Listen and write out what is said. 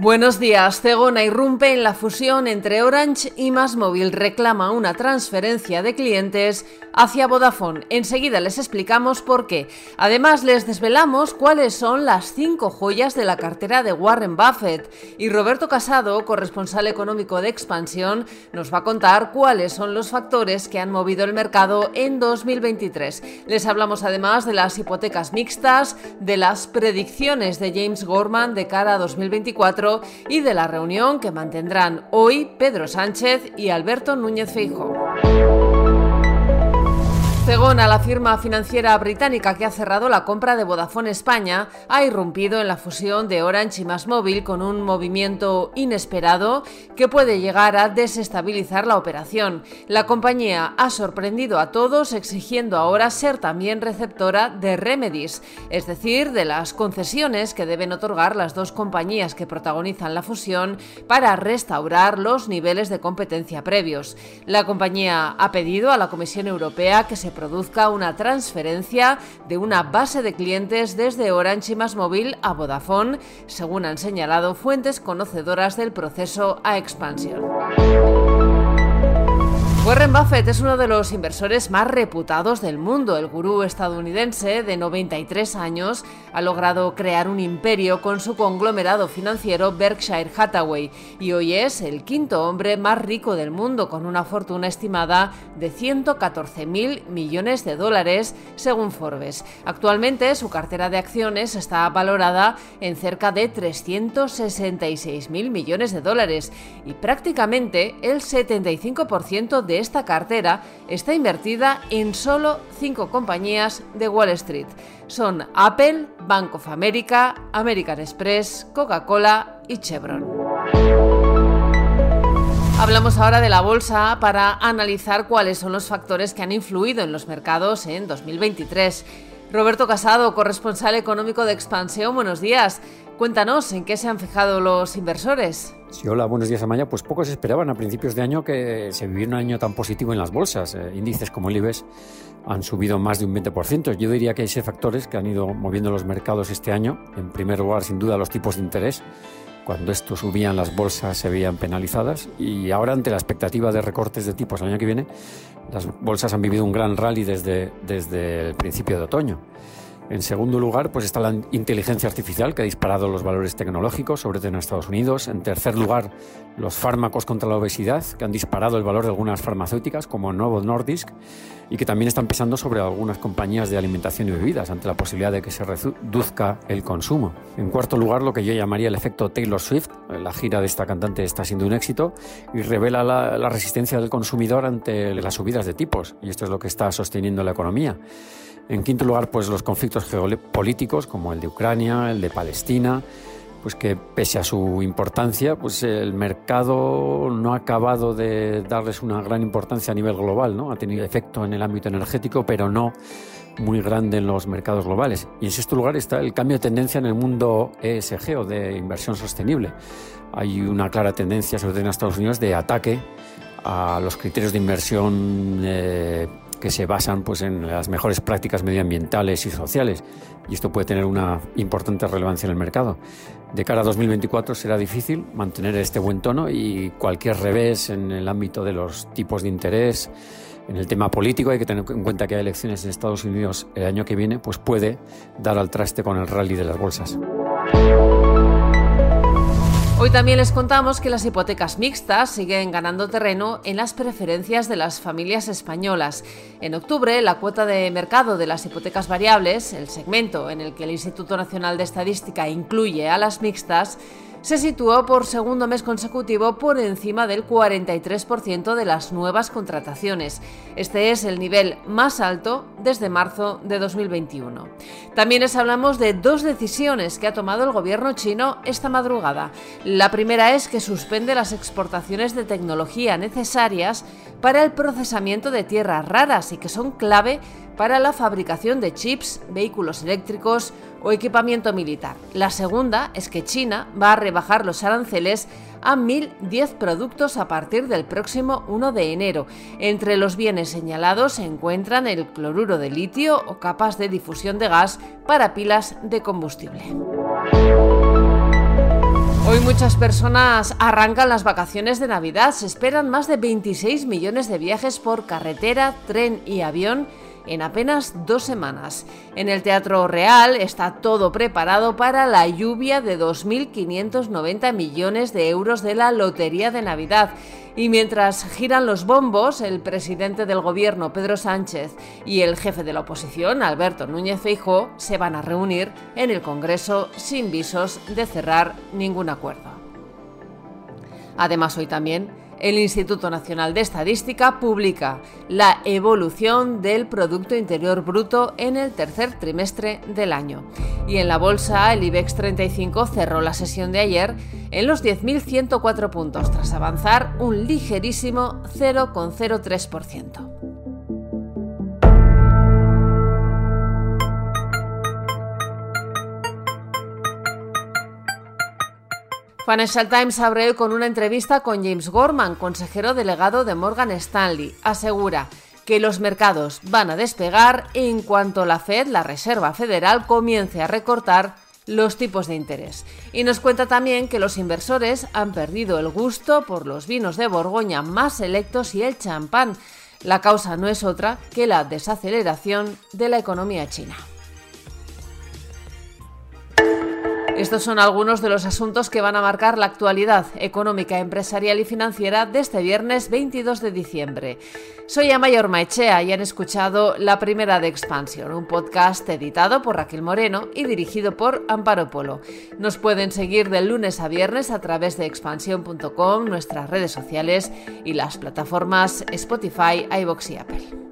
Buenos días. Cegona irrumpe en la fusión entre Orange y Másmóvil. Reclama una transferencia de clientes hacia Vodafone. Enseguida les explicamos por qué. Además, les desvelamos cuáles son las cinco joyas de la cartera de Warren Buffett. Y Roberto Casado, corresponsal económico de Expansión, nos va a contar cuáles son los factores que han movido el mercado en 2023. Les hablamos además de las hipotecas mixtas, de las predicciones de James Gorman de cara a 2024 y de la reunión que mantendrán hoy Pedro Sánchez y Alberto Núñez Feijóo. Cegona, la firma financiera británica que ha cerrado la compra de Vodafone España, ha irrumpido en la fusión de Orange y Másmóvil con un movimiento inesperado que puede llegar a desestabilizar la operación. La compañía ha sorprendido a todos exigiendo ahora ser también receptora de remedies, es decir, de las concesiones que deben otorgar las dos compañías que protagonizan la fusión para restaurar los niveles de competencia previos. La compañía ha pedido a la Comisión Europea que se produzca una transferencia de una base de clientes desde Orange y Móvil a Vodafone, según han señalado fuentes conocedoras del proceso a expansión. Warren Buffett es uno de los inversores más reputados del mundo. El gurú estadounidense de 93 años ha logrado crear un imperio con su conglomerado financiero Berkshire Hathaway y hoy es el quinto hombre más rico del mundo con una fortuna estimada de 114 mil millones de dólares según Forbes. Actualmente su cartera de acciones está valorada en cerca de 366 mil millones de dólares y prácticamente el 75% de esta cartera está invertida en solo cinco compañías de Wall Street. Son Apple, Bank of America, American Express, Coca-Cola y Chevron. Hablamos ahora de la bolsa para analizar cuáles son los factores que han influido en los mercados en 2023. Roberto Casado, corresponsal económico de Expansión, buenos días. Cuéntanos, ¿en qué se han fijado los inversores? Sí, hola, buenos días, Amaya. Pues pocos esperaban a principios de año que se viviera un año tan positivo en las bolsas. Eh, índices como el IBEX han subido más de un 20%. Yo diría que hay seis factores que han ido moviendo los mercados este año. En primer lugar, sin duda, los tipos de interés. Cuando estos subían, las bolsas se veían penalizadas. Y ahora, ante la expectativa de recortes de tipos el año que viene, las bolsas han vivido un gran rally desde, desde el principio de otoño. En segundo lugar, pues está la inteligencia artificial que ha disparado los valores tecnológicos, sobre todo en Estados Unidos. En tercer lugar, los fármacos contra la obesidad que han disparado el valor de algunas farmacéuticas como Novo Nordisk y que también están pesando sobre algunas compañías de alimentación y bebidas ante la posibilidad de que se reduzca el consumo. En cuarto lugar, lo que yo llamaría el efecto Taylor Swift. La gira de esta cantante está siendo un éxito y revela la, la resistencia del consumidor ante las subidas de tipos y esto es lo que está sosteniendo la economía. En quinto lugar, pues los conflictos geopolíticos como el de Ucrania, el de Palestina, pues que pese a su importancia, pues el mercado no ha acabado de darles una gran importancia a nivel global, ¿no? Ha tenido efecto en el ámbito energético, pero no muy grande en los mercados globales. Y en sexto lugar está el cambio de tendencia en el mundo ESG o de inversión sostenible. Hay una clara tendencia, sobre todo en Estados Unidos, de ataque a los criterios de inversión eh, que se basan pues, en las mejores prácticas medioambientales y sociales. Y esto puede tener una importante relevancia en el mercado. De cara a 2024 será difícil mantener este buen tono y cualquier revés en el ámbito de los tipos de interés, en el tema político hay que tener en cuenta que hay elecciones en Estados Unidos el año que viene, pues puede dar al traste con el rally de las bolsas. Hoy también les contamos que las hipotecas mixtas siguen ganando terreno en las preferencias de las familias españolas. En octubre, la cuota de mercado de las hipotecas variables, el segmento en el que el Instituto Nacional de Estadística incluye a las mixtas, se situó por segundo mes consecutivo por encima del 43% de las nuevas contrataciones. Este es el nivel más alto desde marzo de 2021. También les hablamos de dos decisiones que ha tomado el gobierno chino esta madrugada. La primera es que suspende las exportaciones de tecnología necesarias para el procesamiento de tierras raras y que son clave para la fabricación de chips, vehículos eléctricos o equipamiento militar. La segunda es que China va a rebajar los aranceles a 1.010 productos a partir del próximo 1 de enero. Entre los bienes señalados se encuentran el cloruro de litio o capas de difusión de gas para pilas de combustible. Hoy muchas personas arrancan las vacaciones de Navidad. Se esperan más de 26 millones de viajes por carretera, tren y avión en apenas dos semanas. En el Teatro Real está todo preparado para la lluvia de 2.590 millones de euros de la Lotería de Navidad. Y mientras giran los bombos, el presidente del gobierno, Pedro Sánchez, y el jefe de la oposición, Alberto Núñez Feijóo, se van a reunir en el Congreso sin visos de cerrar ningún acuerdo. Además, hoy también el Instituto Nacional de Estadística publica la evolución del Producto Interior Bruto en el tercer trimestre del año. Y en la bolsa, el IBEX 35 cerró la sesión de ayer en los 10.104 puntos, tras avanzar un ligerísimo 0,03%. Financial Times abre con una entrevista con James Gorman, consejero delegado de Morgan Stanley. Asegura que los mercados van a despegar en cuanto la Fed, la Reserva Federal, comience a recortar los tipos de interés. Y nos cuenta también que los inversores han perdido el gusto por los vinos de Borgoña más selectos y el champán. La causa no es otra que la desaceleración de la economía china. Estos son algunos de los asuntos que van a marcar la actualidad económica, empresarial y financiera de este viernes 22 de diciembre. Soy Amayor Maechea y han escuchado La Primera de Expansión, un podcast editado por Raquel Moreno y dirigido por Amparo Polo. Nos pueden seguir de lunes a viernes a través de expansión.com, nuestras redes sociales y las plataformas Spotify, iVoox y Apple.